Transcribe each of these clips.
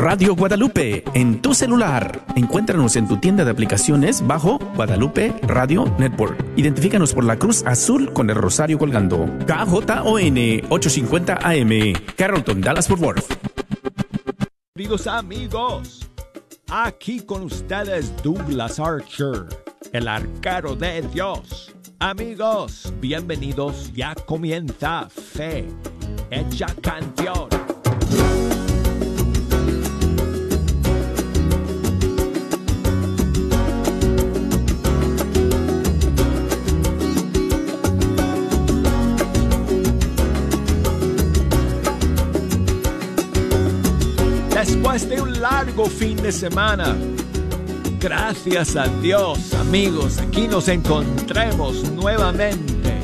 Radio Guadalupe en tu celular. Encuéntranos en tu tienda de aplicaciones bajo Guadalupe Radio Network. Identifícanos por la cruz azul con el rosario colgando. KJON 850 AM, Carrollton, Dallas Fort Worth. Queridos amigos, aquí con ustedes Douglas Archer, el arquero de Dios. Amigos, bienvenidos, ya comienza Fe, hecha canción. Fin de semana, gracias a Dios, amigos, aquí nos encontremos nuevamente.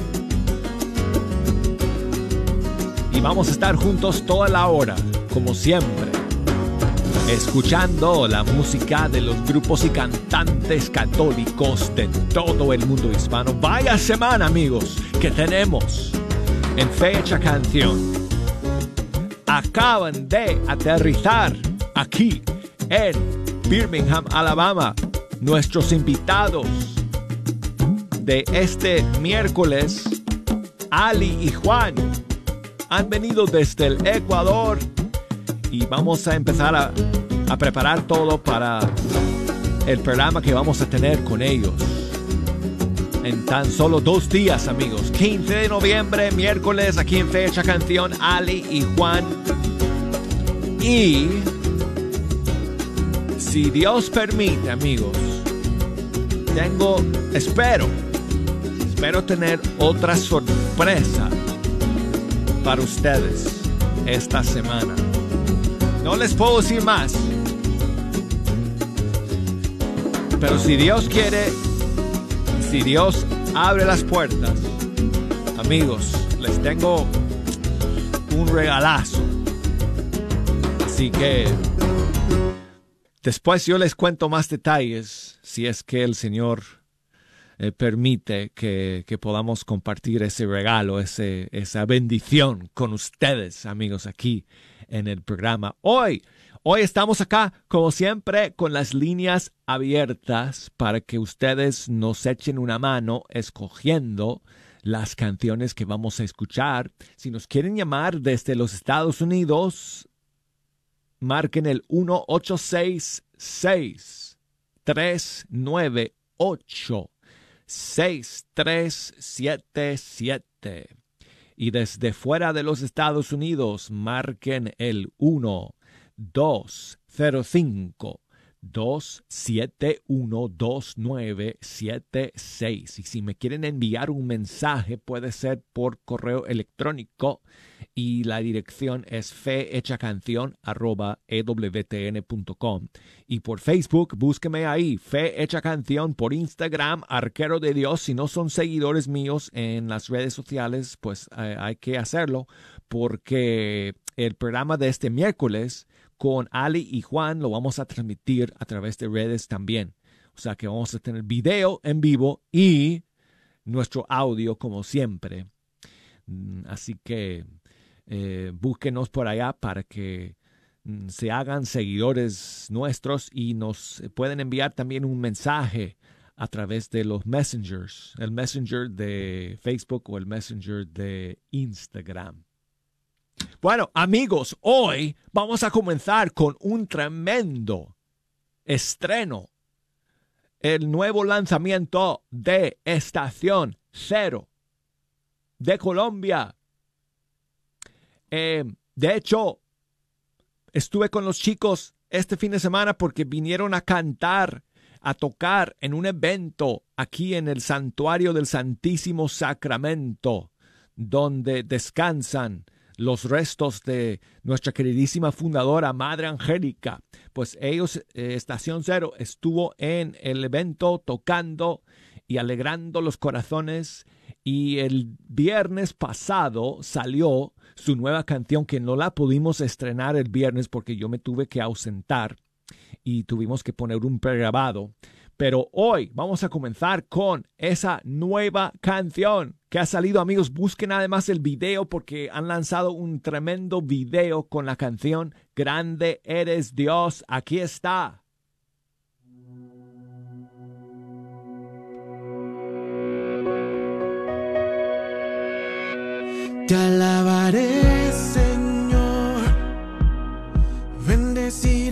Y vamos a estar juntos toda la hora, como siempre, escuchando la música de los grupos y cantantes católicos de todo el mundo hispano. Vaya semana, amigos, que tenemos en fecha canción acaban de aterrizar aquí en Birmingham, Alabama. Nuestros invitados de este miércoles, Ali y Juan, han venido desde el Ecuador y vamos a empezar a, preparar todo para el programa que vamos a tener con ellos en tan solo dos días, amigos. 15 de noviembre, miércoles, aquí en Fecha Canción, Ali y Juan. Y si Dios permite, amigos, tengo, espero, espero tener otra sorpresa para ustedes esta semana. No les puedo decir más. Pero si Dios quiere, si Dios abre las puertas, amigos, les tengo un regalazo. Así que después yo les cuento más detalles si es que el Señor eh, permite que, que, podamos compartir ese regalo, ese, esa bendición con ustedes, amigos, aquí en el programa. Hoy Hoy estamos acá, como siempre, con las líneas abiertas para que ustedes nos echen una mano escogiendo las canciones que vamos a escuchar. Si nos quieren llamar desde los Estados Unidos, marquen el 1866 398 6377 y desde fuera de los Estados Unidos marquen el 1 205 271 2976 y si me quieren enviar un mensaje puede ser por correo electrónico. Y la dirección es fehechacanción@ewtn.com y por Facebook búsqueme ahí Fe Hecha Canción por Instagram Arquero de Dios. Si no son seguidores míos en las redes sociales pues eh, hay que hacerlo porque el programa de este miércoles con Ali y Juan lo vamos a transmitir a través de redes también. O sea que vamos a tener video en vivo y nuestro audio como siempre. Mm, así que eh, búsquenos por allá para que mm, se hagan seguidores nuestros y nos pueden enviar también un mensaje a través de los messengers, el messenger de Facebook o el messenger de Instagram. Bueno, amigos, hoy vamos a comenzar con un tremendo estreno. El nuevo lanzamiento de Estación Cero de Colombia. Eh, de hecho, estuve con los chicos este fin de semana porque vinieron a cantar, a tocar en un evento aquí en el Santuario del Santísimo Sacramento, donde descansan los restos de nuestra queridísima fundadora, Madre Angélica. Pues ellos, eh, Estación Cero, estuvo en el evento tocando y alegrando los corazones. Y el viernes pasado salió su nueva canción que no la pudimos estrenar el viernes porque yo me tuve que ausentar y tuvimos que poner un pregrabado. Pero hoy vamos a comenzar con esa nueva canción que ha salido, amigos. Busquen además el video porque han lanzado un tremendo video con la canción Grande eres Dios. Aquí está. Te alabaré, Señor. Bendecido.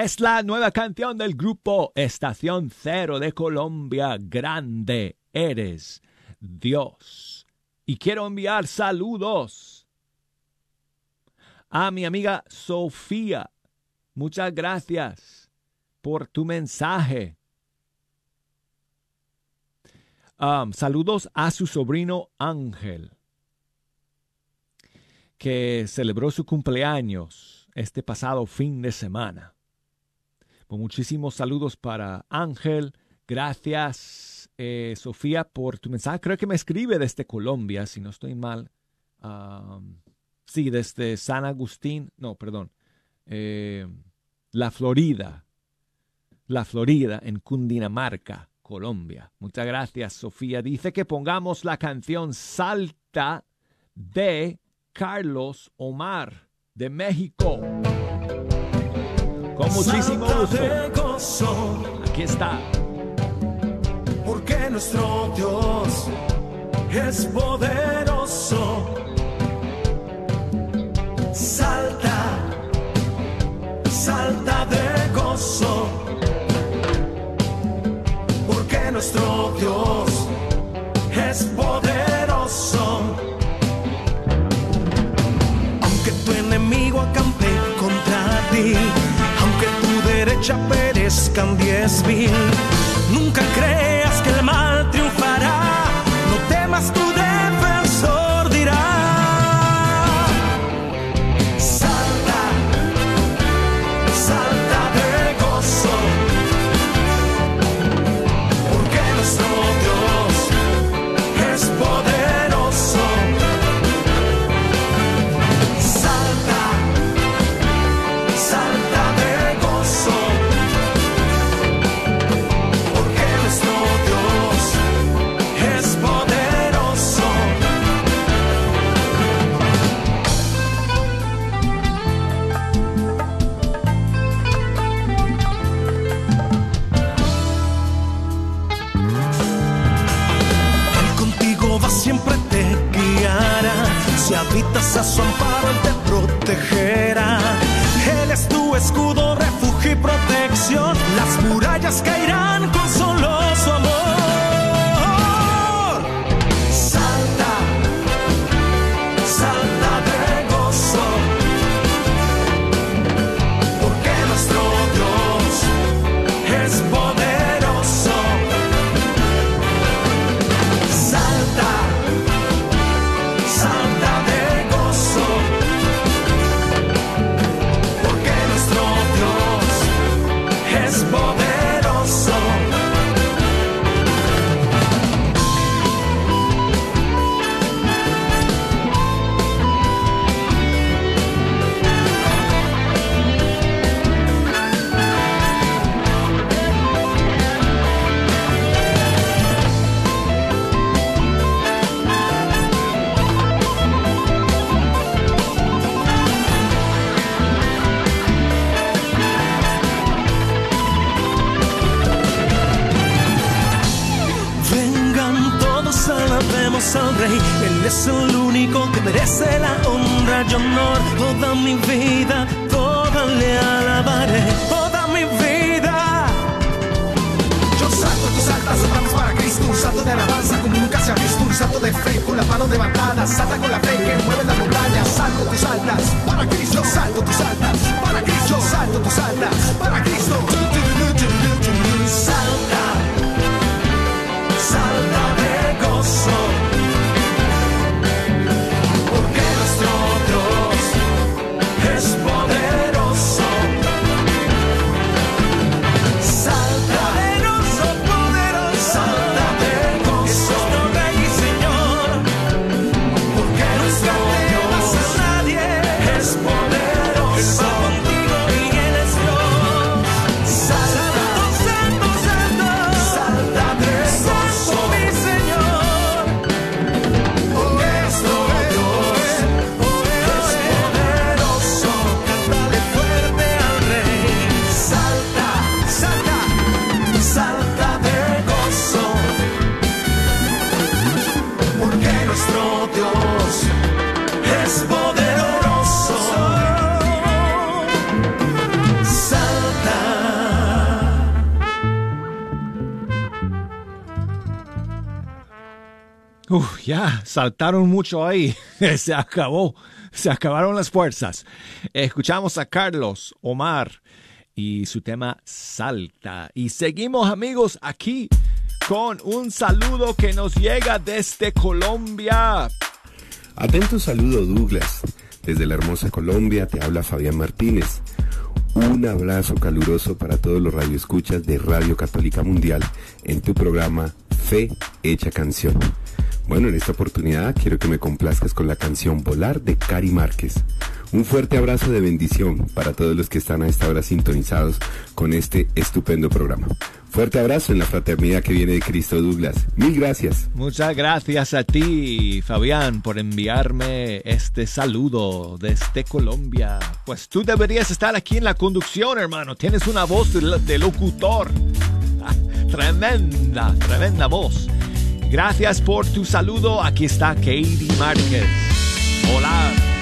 Es la nueva canción del grupo Estación Cero de Colombia. Grande eres Dios. Y quiero enviar saludos a mi amiga Sofía. Muchas gracias por tu mensaje. Um, saludos a su sobrino Ángel, que celebró su cumpleaños este pasado fin de semana. Pues muchísimos saludos para Ángel. Gracias, eh, Sofía, por tu mensaje. Creo que me escribe desde Colombia, si no estoy mal. Sí, desde San Agustín. No, perdón. Eh, la Florida. La Florida, en Cundinamarca, Colombia. Muchas gracias, Sofía. Dice que pongamos la canción Salta de Carlos Omar, de México. Con muchísimo gusto. de gozo, Aquí está. porque nuestro Dios es poderoso. Salta, salta de gozo, porque nuestro Dios es poderoso. Tu derecha perezca en diez mil, nunca creas que el mal triunfará. No temas, tu defensor dirá. Salta, salta alabemos al Rey. Él es el único que merece la honra y honor. Toda mi vida, toda le alabaré. Toda mi vida. Yo salto, tú saltas, saltamos para Cristo, un salto de alabanza como nunca se ha visto, un salto de fe con las manos levantadas, salta con la fe que mueve la montaña, salto, tú saltas, para Cristo, salto, tú saltas, para Cristo, salto, tú saltas, para Cristo. Uf, ya, saltaron mucho ahí. Se acabó. Se acabaron las fuerzas. Escuchamos a Carlos Omar y su tema Salta. Y seguimos amigos aquí con un saludo que nos llega desde Colombia. Atento saludo Douglas. Desde la hermosa Colombia te habla Fabián Martínez. Un abrazo caluroso para todos los radioescuchas de Radio Católica Mundial en tu programa Fe Hecha Canción. Bueno, en esta oportunidad quiero que me complazcas con la canción Volar de Cari Márquez. Un fuerte abrazo de bendición para todos los que están a esta hora sintonizados con este estupendo programa. Fuerte abrazo en la fraternidad que viene de Cristo Douglas. Mil gracias. Muchas gracias a ti, Fabián, por enviarme este saludo desde Colombia. Pues tú deberías estar aquí en la conducción, hermano. Tienes una voz de, locutor. tremenda, tremenda voz. Gracias por tu saludo. Aquí está Katie Márquez. Hola.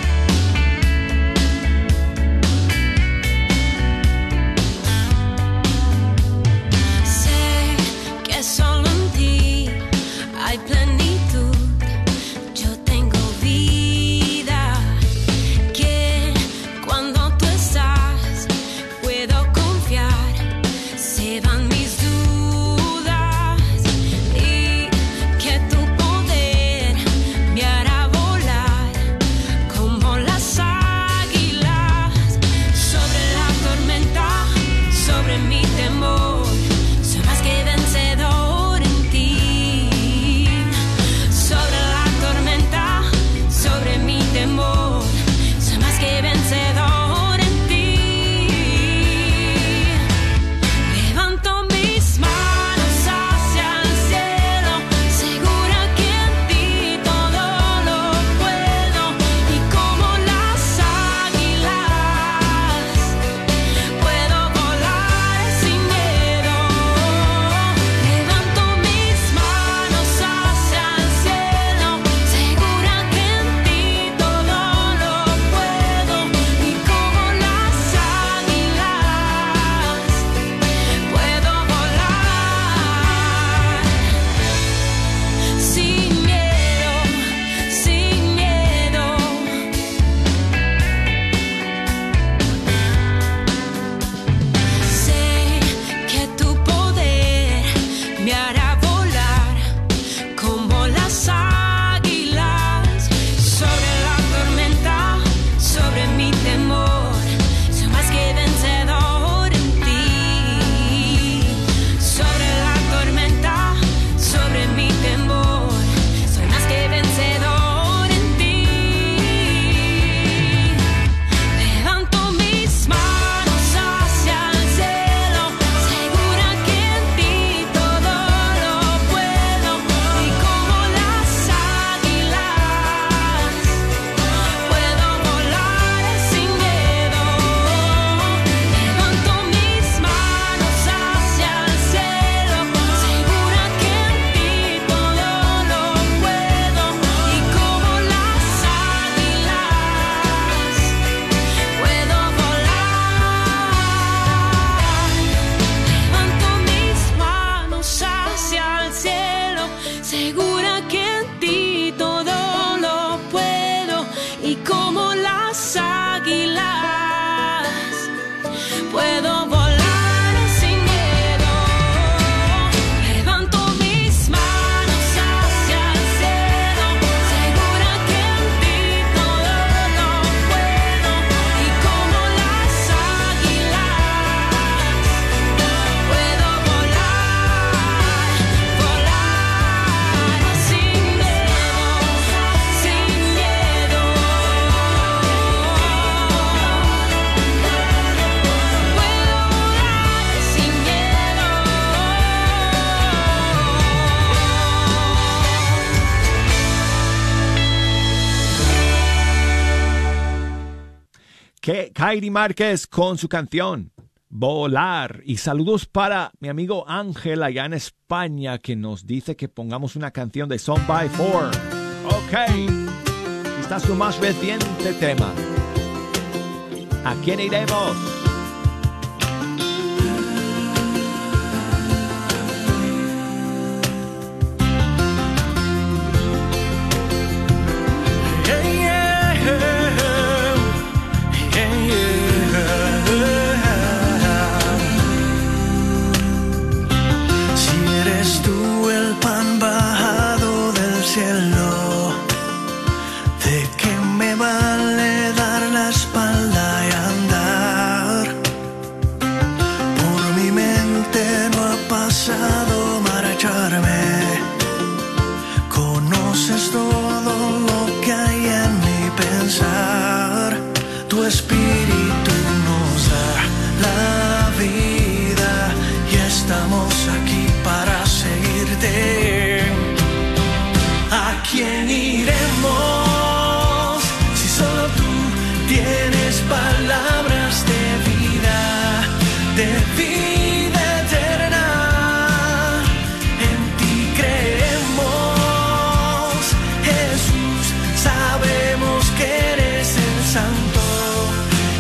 Heidi Márquez con su canción Volar. Y saludos para mi amigo Ángel allá en España que nos dice que pongamos una canción de Son by Four. Ok. Está su más reciente tema. ¿A quién iremos?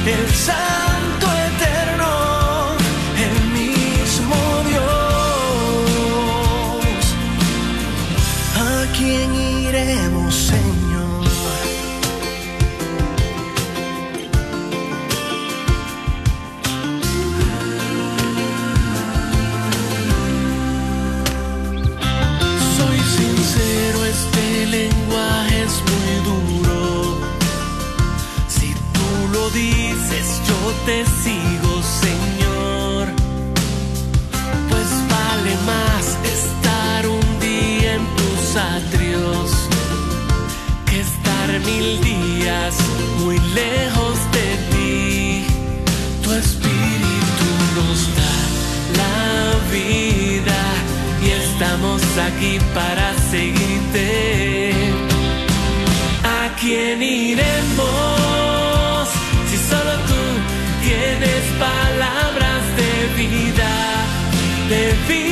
el sal. aquí para seguirte. ¿A quién iremos si solo tú tienes palabras de vida, de vida?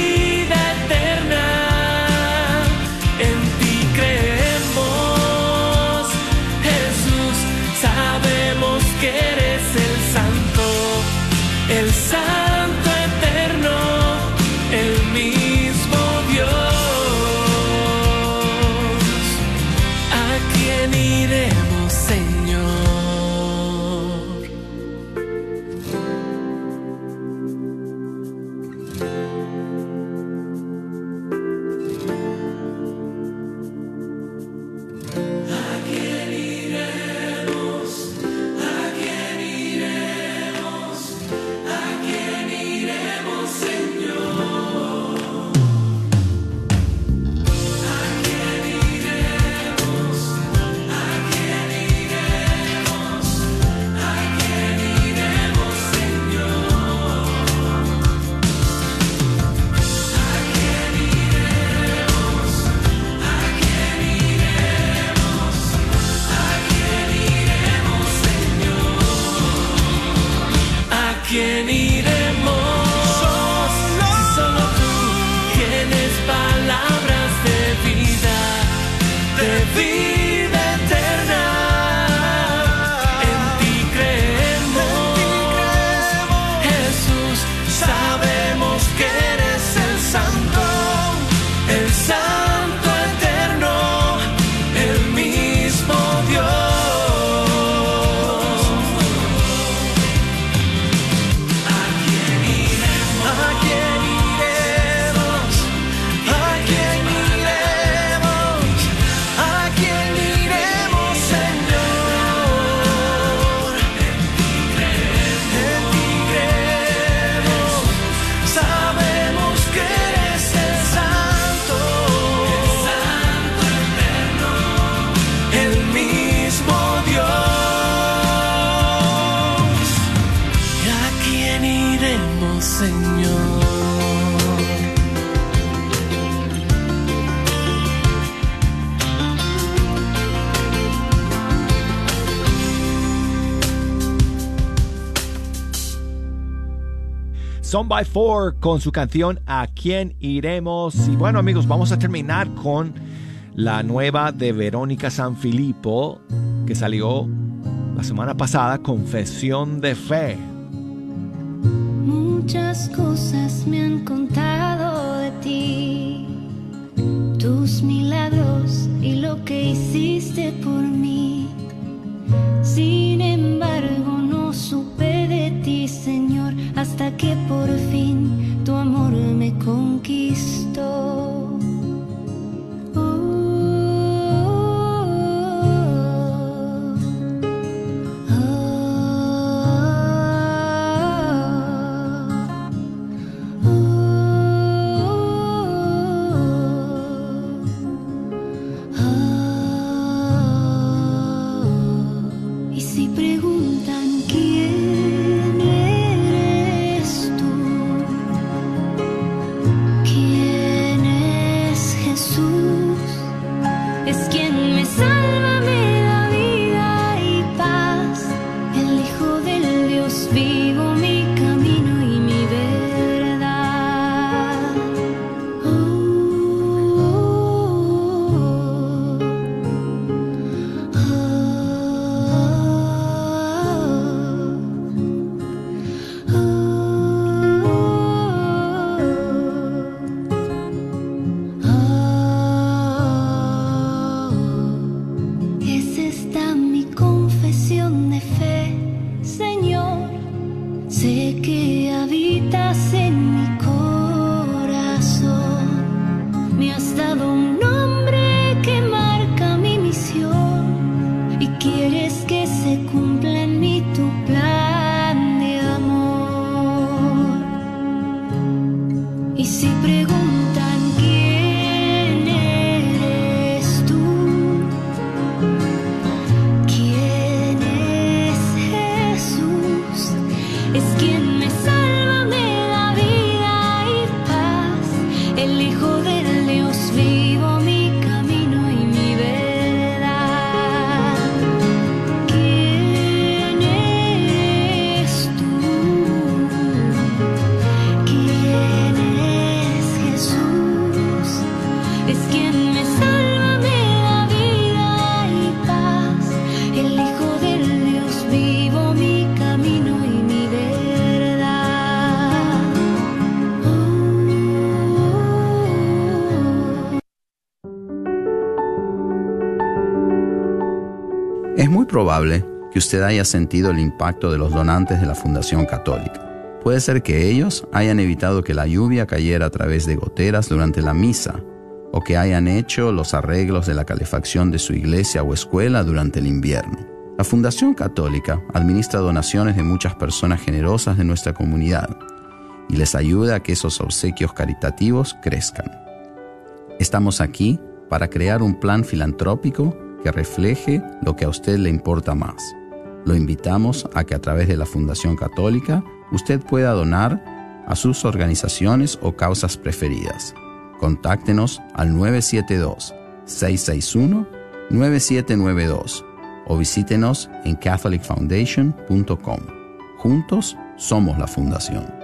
Son by Four con su canción A quién iremos. Y bueno amigos, vamos a terminar con la nueva de Verónica Sanfilippo que salió la semana pasada, Confesión de Fe. Muchas cosas me han contado de ti, tus milagros y lo que hiciste por mí. hasta que por fin tu amor me conquistó. y si que usted haya sentido el impacto de los donantes de la Fundación Católica. Puede ser que ellos hayan evitado que la lluvia cayera a través de goteras durante la misa, o que hayan hecho los arreglos de la calefacción de su iglesia o escuela durante el invierno. La Fundación Católica administra donaciones de muchas personas generosas de nuestra comunidad y les ayuda a que esos obsequios caritativos crezcan. Estamos aquí para crear un plan filantrópico que refleje lo que a usted le importa más. Lo invitamos a que a través de la Fundación Católica usted pueda donar a sus organizaciones o causas preferidas. Contáctenos al 972-661-9792 o visítenos en catholicfoundation.com. Juntos somos la Fundación.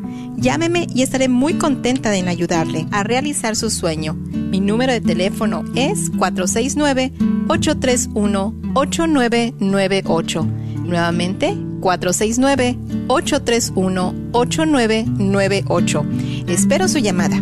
Llámeme y estaré muy contenta en ayudarle a realizar su sueño. Mi número de teléfono es 469-831-8998. Nuevamente, 469-831-8998. Espero su llamada.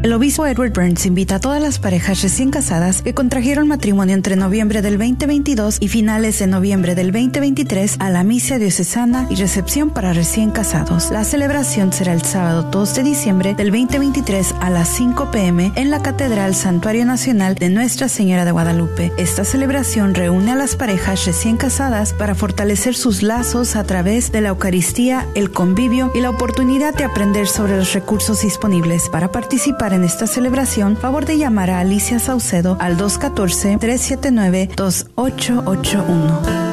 El obispo Edward Burns invita a todas las parejas recién casadas que contrajeron matrimonio entre noviembre del 2022 y finales de noviembre del 2023 a la misa diocesana y recepción para recién casados. La celebración será el sábado 2 de diciembre del 2023 a las 5 pm en la Catedral Santuario Nacional de Nuestra Señora de Guadalupe. Esta celebración reúne a las parejas recién casadas para fortalecer sus lazos a través de la Eucaristía, el convivio y la oportunidad de aprender sobre los recursos disponibles para participar en esta celebración, favor de llamar a Alicia Saucedo al 214-379-2881.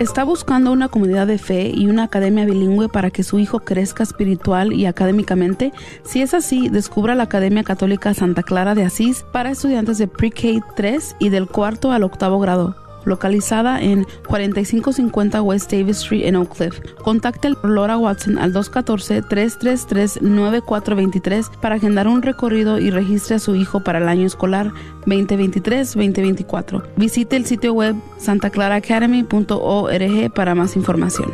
¿Está buscando una comunidad de fe y una academia bilingüe para que su hijo crezca espiritual y académicamente? Si es así, descubra la Academia Católica Santa Clara de Asís para estudiantes de Pre-K 3 y del cuarto al octavo grado localizada en 4550 West Davis Street en Oak Cliff. Contacte a Laura Watson al 214-333-9423 para agendar un recorrido y registre a su hijo para el año escolar 2023-2024. Visite el sitio web santaclaraacademy.org para más información.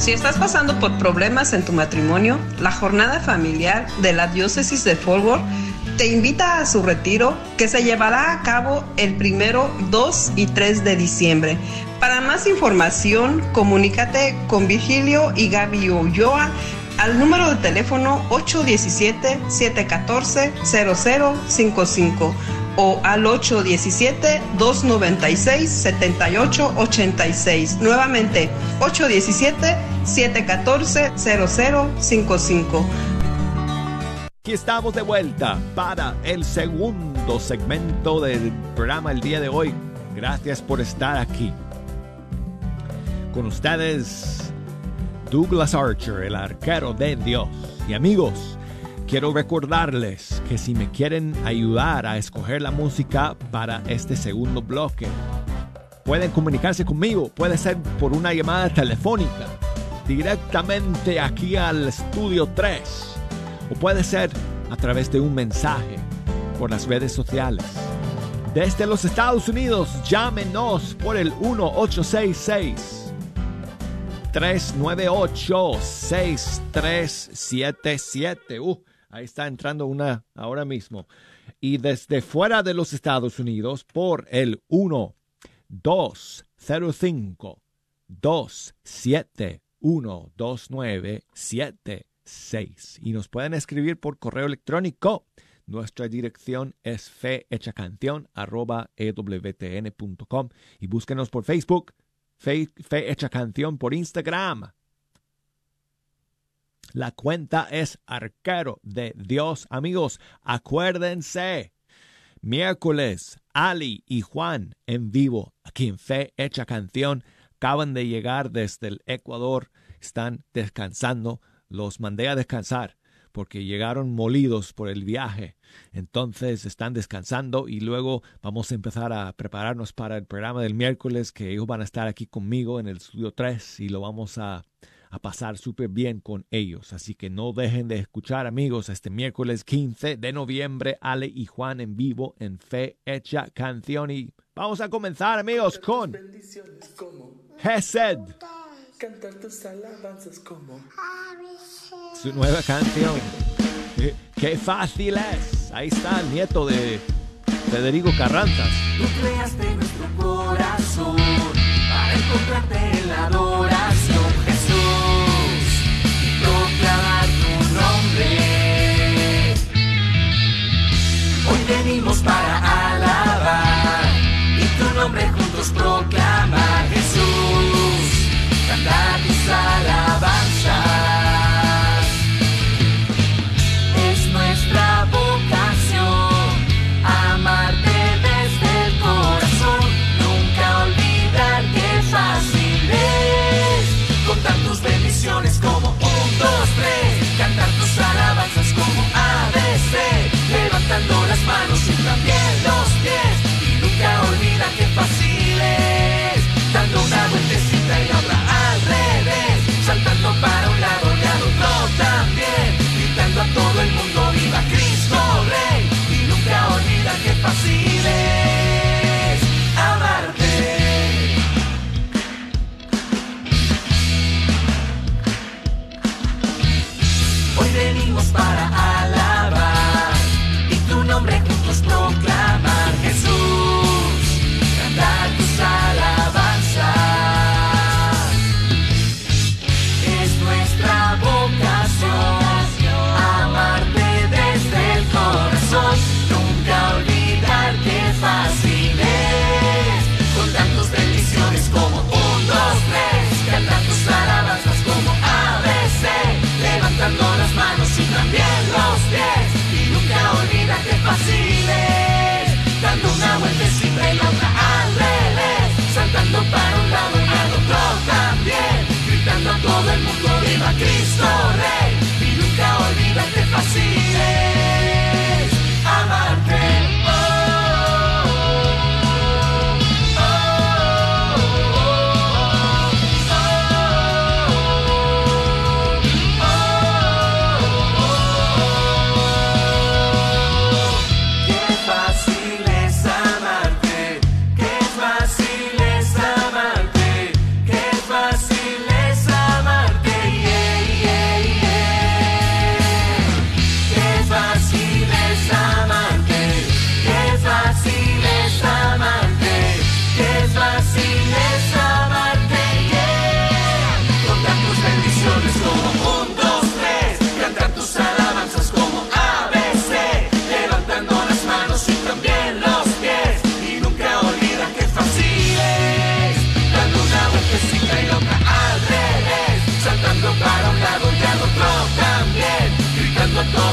Si estás pasando por problemas en tu matrimonio, la jornada familiar de la diócesis de Forward te invita a su retiro que se llevará a cabo el primero, 2 y 3 de diciembre. Para más información, comunícate con Virgilio y Gaby Ulloa al número de teléfono 817-714-0055 o al 817-296-7886. Nuevamente, 817-714-0055. Estamos de vuelta para el segundo segmento del programa el día de hoy. Gracias por estar aquí. Con ustedes, Douglas Archer, el arquero de Dios. Y amigos, quiero recordarles que si me quieren ayudar a escoger la música para este segundo bloque, pueden comunicarse conmigo. Puede ser por una llamada telefónica directamente aquí al estudio 3 o puede ser a través de un mensaje por las redes sociales. Desde los Estados Unidos, llámenos por el 1866 398 6377. Uh, ahí está entrando una ahora mismo. Y desde fuera de los Estados Unidos por el 1 205 271 2977 y nos pueden escribir por correo electrónico. Nuestra dirección es fehechacanción.com y búsquenos por Facebook, Fe, Fe Canción por Instagram. La cuenta es Arquero de Dios. Amigos, acuérdense. Miércoles, Ali y Juan en vivo aquí en Fe Hecha Canción acaban de llegar desde el Ecuador. Están descansando los mandé a descansar porque llegaron molidos por el viaje. Entonces están descansando y luego vamos a empezar a prepararnos para el programa del miércoles que ellos van a estar aquí conmigo en el estudio 3 y lo vamos a, a pasar súper bien con ellos. Así que no dejen de escuchar amigos este miércoles 15 de noviembre Ale y Juan en vivo en Fe Hecha Canción y vamos a comenzar amigos con Hesed. Cantar tus alabanzas como su nueva canción. Qué, qué fácil es. Ahí está el nieto de Federico Carranzas. Tú creaste nuestro corazón para encontrarte en la adoración, Jesús, y proclamar tu nombre. Hoy venimos para alabar y tu nombre juntos proclamar,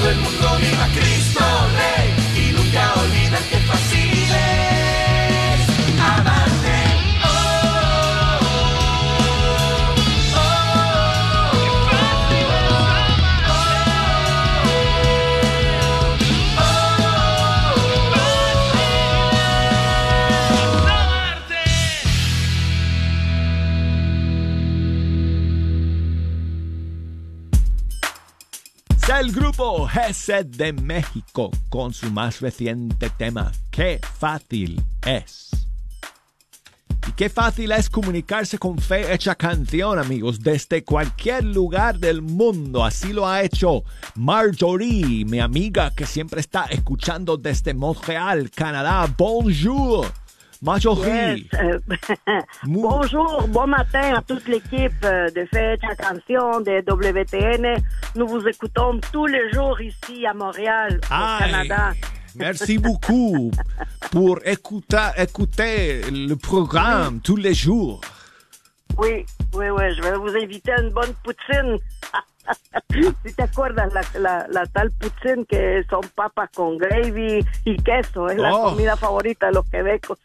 el mundo viva Cristo grupo Gesed de México con su más reciente tema, Qué fácil es. Y qué fácil es comunicarse con fe hecha canción, amigos, desde cualquier lugar del mundo. Así lo ha hecho Marjorie, mi amiga que siempre está escuchando desde Montreal, Canadá. Bonjour. Yes, euh, Bonjour, bon matin à toute l'équipe euh, de Fête à Canción de WTN. Nous vous écoutons tous les jours ici à Montréal, au Canada. Merci beaucoup pour écouter, écouter le programme tous les jours. Oui, oui, oui, je vais vous inviter à une bonne poutine. si te acuerdas, la, la, la tal poutine que son papas con gravy y queso, es la Oh. comida favorita de los quebecos.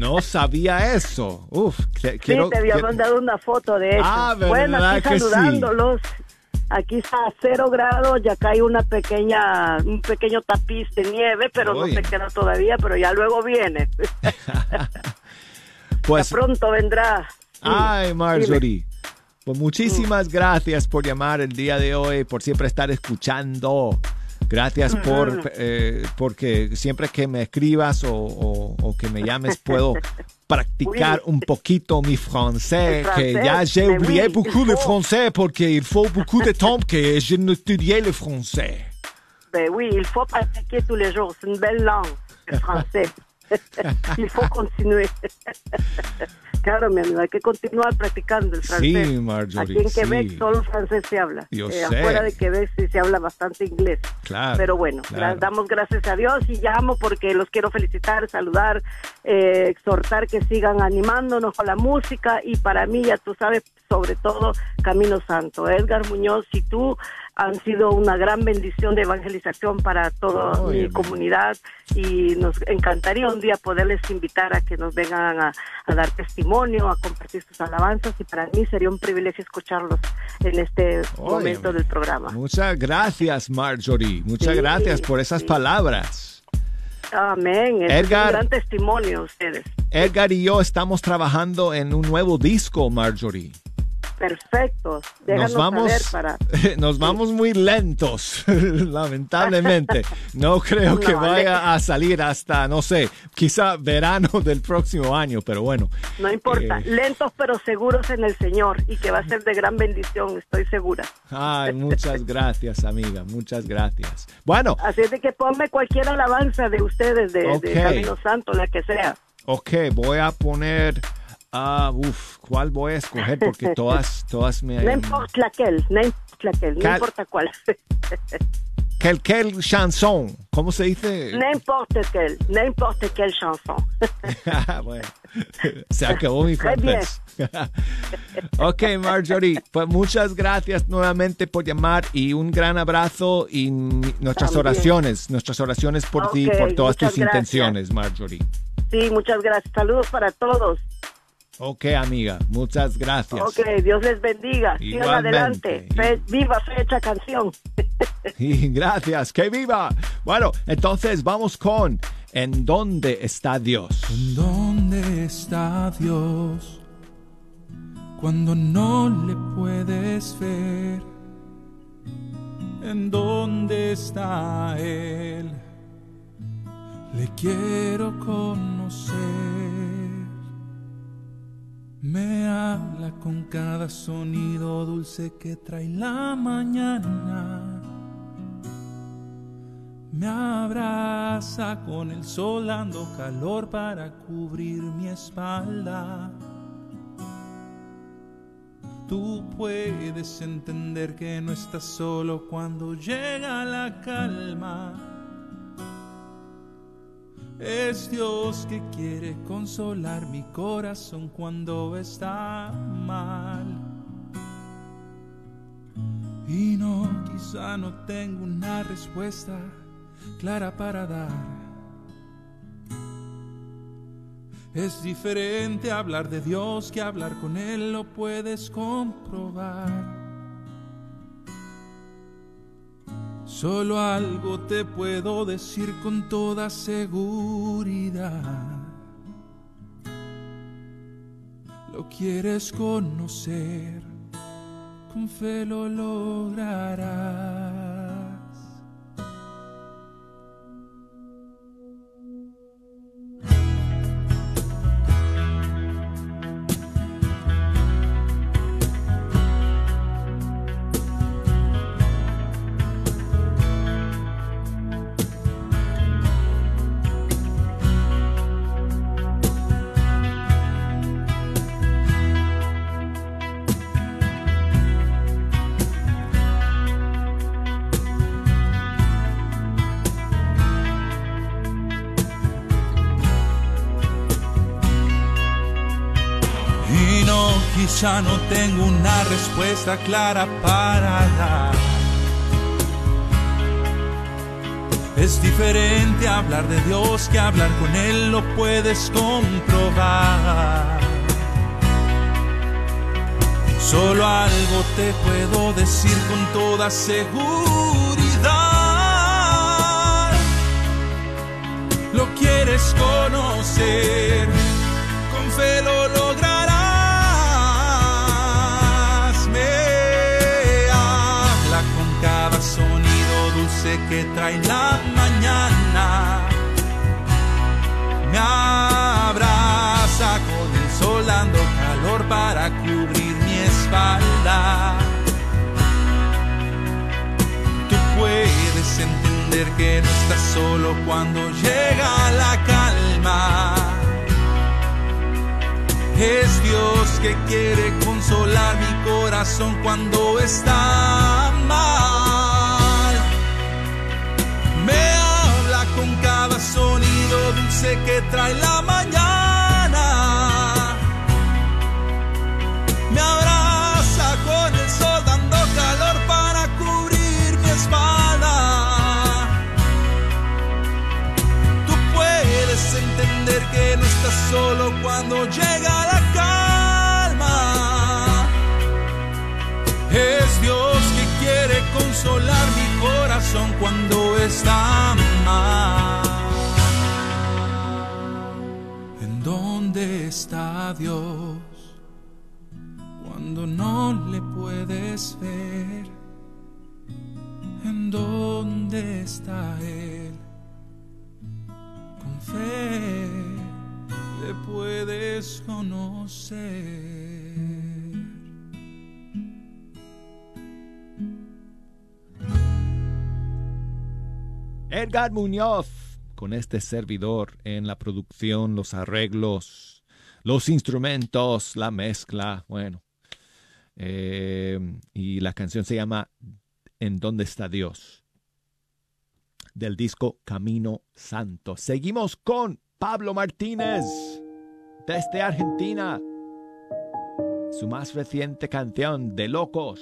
No sabía eso. Uf, que- Sí, quiero, te había quiero- mandado una foto de eso. Ah, bueno, ¿verdad aquí que sí? saludándolos. Aquí está a cero grados, ya cae una pequeña, un pequeño tapiz de nieve, pero Oye. no se queda todavía, pero ya luego viene. Pues, Ya pronto vendrá. Sí, ay, Marjorie. Pues Mm. muchísimas gracias por llamar el día de hoy, por siempre estar escuchando. Gracias por eh, porque siempre que me escribas o, o- o que me llames puedo practicar un poquito mi français, que ya j'ai oublié oui, beaucoup le français porque il faut beaucoup de temps que je ne étudiais le français. Ben oui, il faut pratiquer tous les jours. C'est une belle langue, le français. il faut continuer. claro, mi amigo, hay que continuar practicando el francés. Sí, Marjorie, Aquí en Quebec sí. solo francés se habla. Eh, Yo sé. Afuera de Quebec sí se habla bastante inglés. Claro, Pero bueno, claro. gra- damos gracias a Dios y llamo porque los quiero felicitar, saludar, eh, exhortar que sigan animándonos con la música y para mí, ya tú sabes, sobre todo Camino Santo. Edgar Muñoz y tú han sido una gran bendición de evangelización para toda mi bien. comunidad y nos encantaría un día poderles invitar a que nos vengan a, a dar testimonio, a compartir sus alabanzas y para mí sería un privilegio escucharlos en este momento del programa. Muchas gracias, Marjorie. Muchas Sí, gracias por esas sí. palabras. Amén. Es Edgar. un gran testimonio ustedes. Edgar y yo estamos trabajando en un nuevo disco, Marjorie. Perfecto. Déjanos Nos vamos, saber para... nos vamos muy lentos, lamentablemente. No creo que vaya a salir hasta, no sé, quizá verano del próximo año, pero bueno. No importa. Eh. Lentos pero seguros en el Señor y que va a ser de gran bendición, estoy segura. Ay, muchas gracias, amiga, muchas gracias. Bueno, Así es de que ponme cualquier alabanza de ustedes, de, de. Camino Santo, la que sea. ok, voy a poner, ah, uf, ¿cuál voy a escoger? Porque todas, todas me... No importa laquelle, no importa laquelle, no importa cuál. Quel, quel chanson, ¿cómo se dice? N'importe quelle, n'importe quelle chanson. bueno, se acabó mi francés. ok, Marjorie, pues muchas gracias nuevamente por llamar y un gran abrazo y nuestras También. oraciones, nuestras oraciones por ti, Ok, por todas tus gracias. intenciones, Marjorie. Sí, muchas gracias. Saludos para todos. Ok, amiga, muchas gracias. Ok, Dios les bendiga. Sigan adelante. Fe- viva fecha canción. Y gracias, que viva. Bueno, entonces vamos con ¿En dónde está Dios? ¿Dónde está Dios cuando no le puedes ver? ¿En dónde está Él? Le quiero conocer. Me habla con cada sonido dulce que trae la mañana. Me abraza con el sol dando calor para cubrir mi espalda. Tú puedes entender que no estás solo cuando llega la calma. Es Dios que quiere consolar mi corazón cuando está mal. Y no, quizá no tengo una respuesta clara para dar. Es diferente hablar de Dios que hablar con Él, lo puedes comprobar. Solo algo te puedo decir con toda seguridad. Lo quieres conocer, con fe lo lograrás. Quizá no tengo una respuesta clara para dar. Es diferente hablar de Dios que hablar con Él, lo puedes comprobar. Solo algo te puedo decir con toda seguridad. Lo quieres conocer, con fe dulce que trae la mañana. Me abraza con el sol calor para cubrir mi espalda. Tú puedes entender que no estás solo cuando llega la calma. Es Dios que quiere consolar mi corazón cuando está mal. Sonido dulce que trae la mañana. Me abraza con el sol dando calor para cubrir mi espalda. Tú puedes entender que no estás solo cuando llega está Dios? Cuando no le puedes ver, ¿en dónde está Él? Con fe le puedes conocer. Edgar Muñoz, con este servidor en la producción, los arreglos, los instrumentos, la mezcla, bueno. Eh, y la canción se llama ¿En dónde está Dios? Del disco Camino Santo. Seguimos con Pablo Martínez, desde Argentina. Su más reciente canción, De Locos.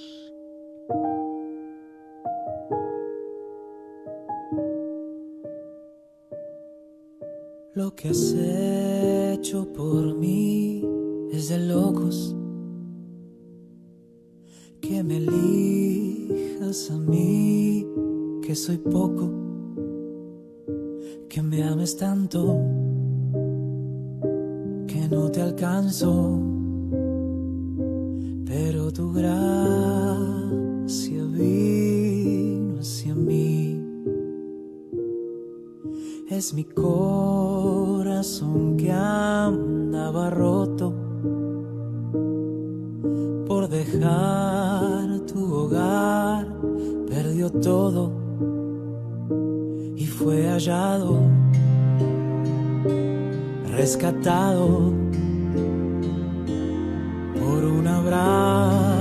Lo que has hecho por mí es de locos. Que me elijas a mí, que soy poco. Que me ames tanto, que no te alcanzo. Pero tu gracia vino Es mi corazón que andaba roto por dejar tu hogar, perdió todo y fue hallado, rescatado por un abrazo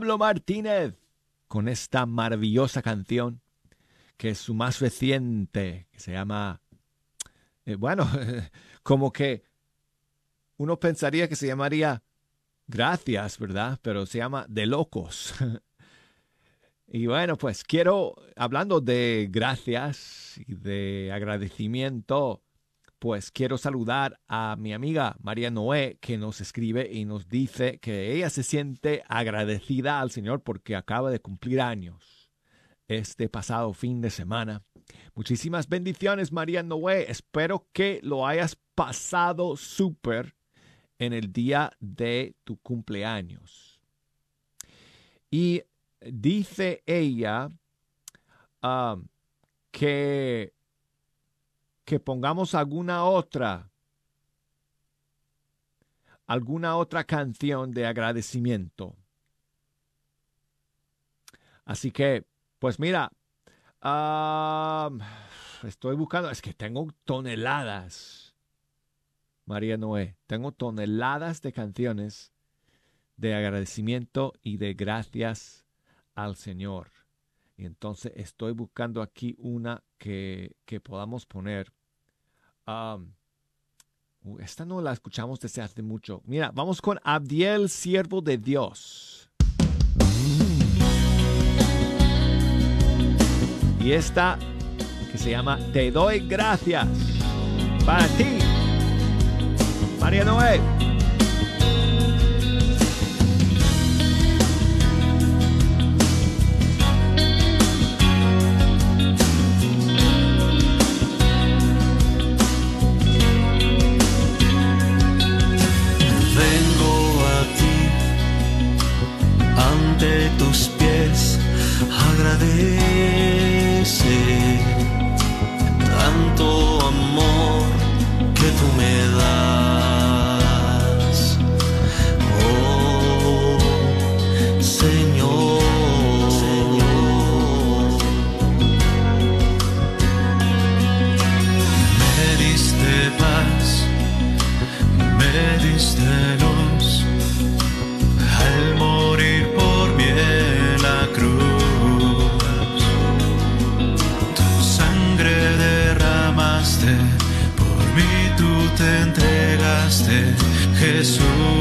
Pablo Martínez con esta maravillosa canción que es su más reciente, que se llama, eh, bueno, como que uno pensaría que se llamaría Gracias, ¿verdad? Pero se llama De Locos. y bueno, pues quiero, hablando de gracias y de agradecimiento, pues quiero saludar a mi amiga María Noé que nos escribe y nos dice que ella se siente agradecida al Señor porque acaba de cumplir años este pasado fin de semana. Muchísimas bendiciones María Noé. Espero que lo hayas pasado súper en el día de tu cumpleaños. Y dice ella ah, que que pongamos alguna otra, alguna otra canción de agradecimiento. Así que, pues mira, estoy buscando, es que tengo toneladas, María Noé, tengo toneladas de canciones de agradecimiento y de gracias al Señor. Y entonces estoy buscando aquí una que, que podamos poner. Um, esta no la escuchamos desde hace mucho. Mira, vamos con Abdiel, siervo de Dios. Y esta que se llama Te doy gracias para ti, María Noé. Jesús.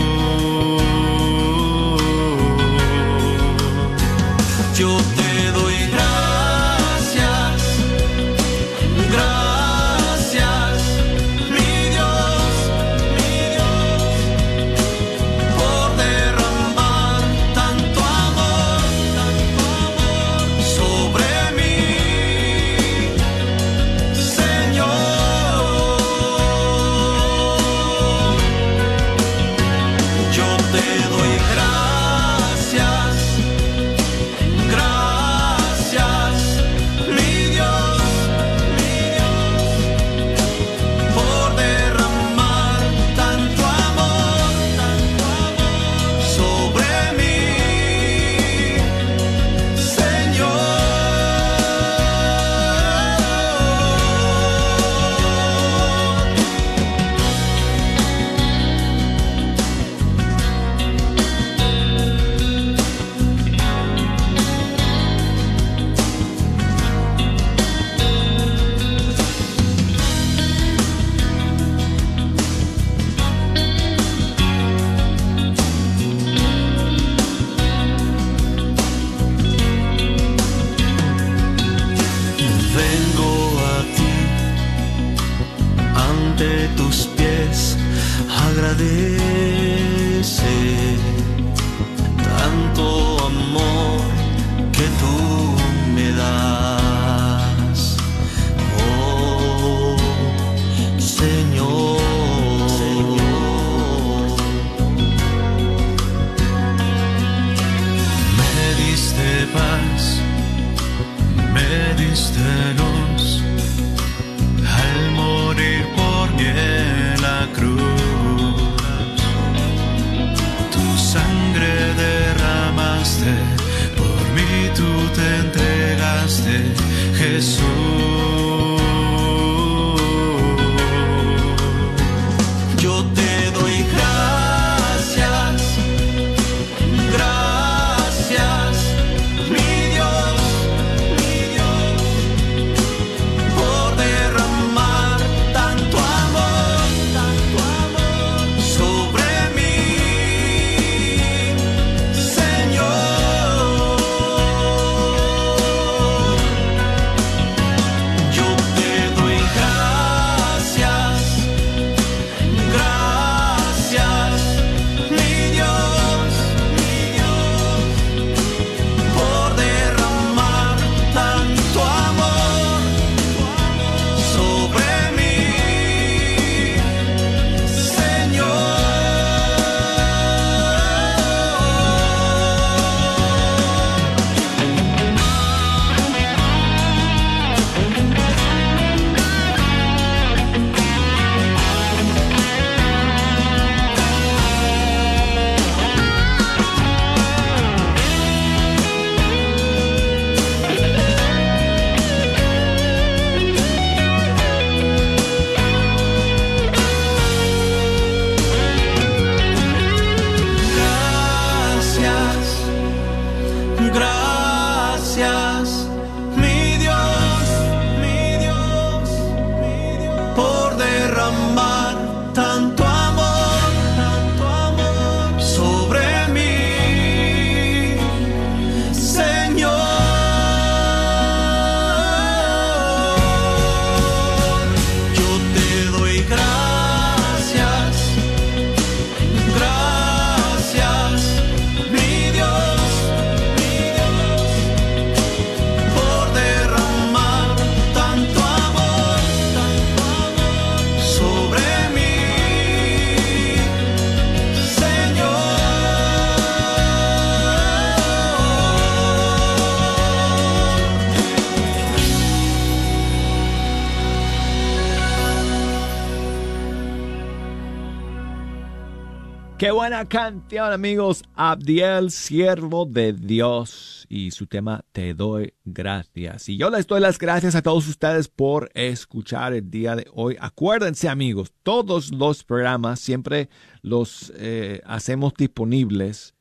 Buena canción, amigos. Abdiel, siervo de Dios. Y su tema, Te doy gracias. Y yo les doy las gracias a todos ustedes por escuchar el día de hoy. Acuérdense, amigos, todos los programas siempre los eh, hacemos disponibles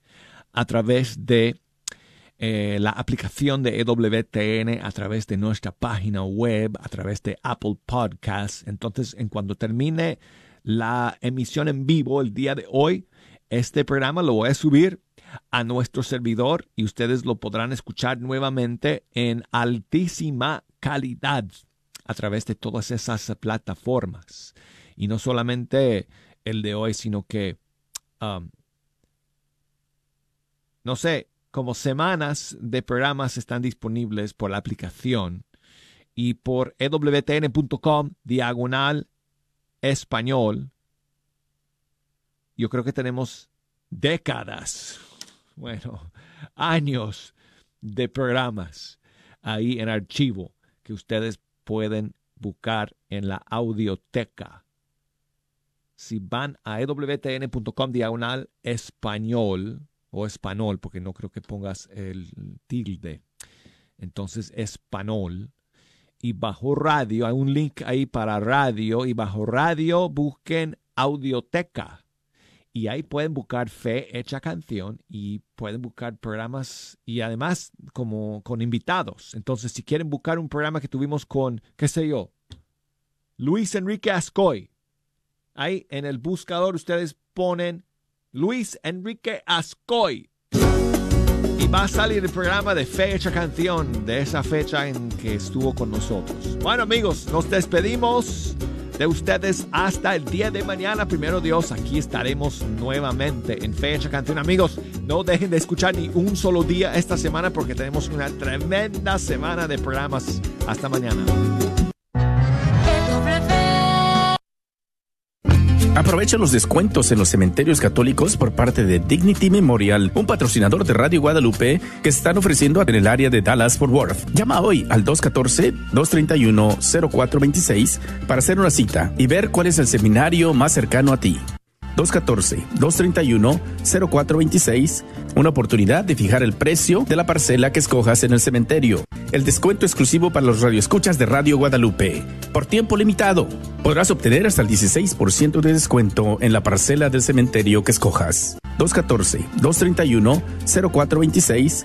a través de eh, la aplicación de EWTN, a través de nuestra página web, a través de Apple Podcasts. Entonces, en cuando termine la emisión en vivo el día de hoy, este programa lo voy a subir a nuestro servidor y ustedes lo podrán escuchar nuevamente en altísima calidad a través de todas esas plataformas. Y no solamente el de hoy, sino que, um, no sé, como semanas de programas están disponibles por la aplicación y por ewtn.com diagonal español. Yo creo que tenemos décadas, bueno, años de programas ahí en archivo que ustedes pueden buscar en la audioteca. Si van a ewtn.com diagonal español o español, porque no creo que pongas el tilde, entonces español y bajo radio, hay un link ahí para radio y bajo radio busquen audioteca y ahí pueden buscar Fe Hecha Canción y pueden buscar programas y además como con invitados. Entonces, si quieren buscar un programa que tuvimos con, qué sé yo, Luis Enrique Ascoy, ahí en el buscador ustedes ponen Luis Enrique Ascoy y va a salir el programa de Fecha Canción de esa fecha en que estuvo con nosotros. Bueno amigos, nos despedimos de ustedes hasta el día de mañana. Primero Dios, aquí estaremos nuevamente en Fecha Canción. Amigos, no dejen de escuchar ni un solo día esta semana porque tenemos una tremenda semana de programas. Hasta mañana. Aprovecha los descuentos en los cementerios católicos por parte de Dignity Memorial, un patrocinador de Radio Guadalupe que están ofreciendo en el área de Dallas Fort Worth. Llama hoy al 214-231-0426 para hacer una cita y ver cuál es el seminario más cercano a ti. 214-231-0426, una oportunidad de fijar el precio de la parcela que escojas en el cementerio. El descuento exclusivo para los radioescuchas de Radio Guadalupe. Por tiempo limitado, podrás obtener hasta el 16% de descuento en la parcela del cementerio que escojas. 214-231-0426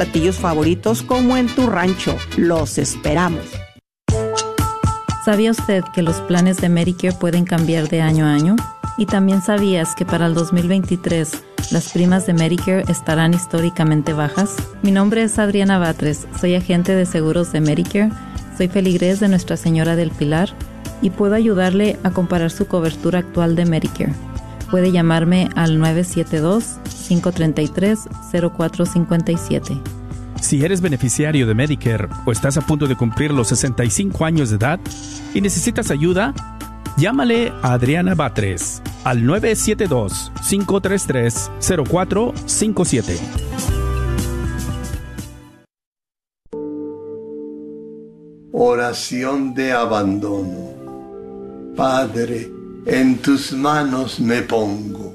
platillos favoritos como en tu rancho. Los esperamos. ¿Sabía usted que los planes de Medicare pueden cambiar de año a año? ¿Y también sabías que para el 2023 las primas de Medicare estarán históricamente bajas? Mi nombre es Adriana Batres, soy agente de seguros de Medicare, soy feligrés de Nuestra Señora del Pilar y puedo ayudarle a comparar su cobertura actual de Medicare. Puede llamarme al 972-533-0457. Si eres beneficiario de Medicare o estás a punto de cumplir los 65 años de edad y necesitas ayuda, llámale a Adriana Batres al 972-533-0457. Oración de abandono. Padre, en tus manos me pongo.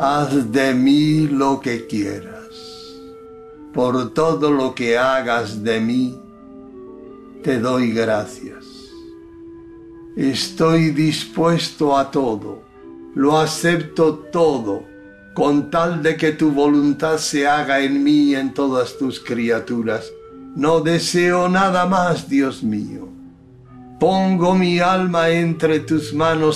Haz de mí lo que quieras. Por todo lo que hagas de mí, te doy gracias. Estoy dispuesto a todo, lo acepto todo, con tal de que tu voluntad se haga en mí y en todas tus criaturas. No deseo nada más, Dios mío. Pongo mi alma entre tus manos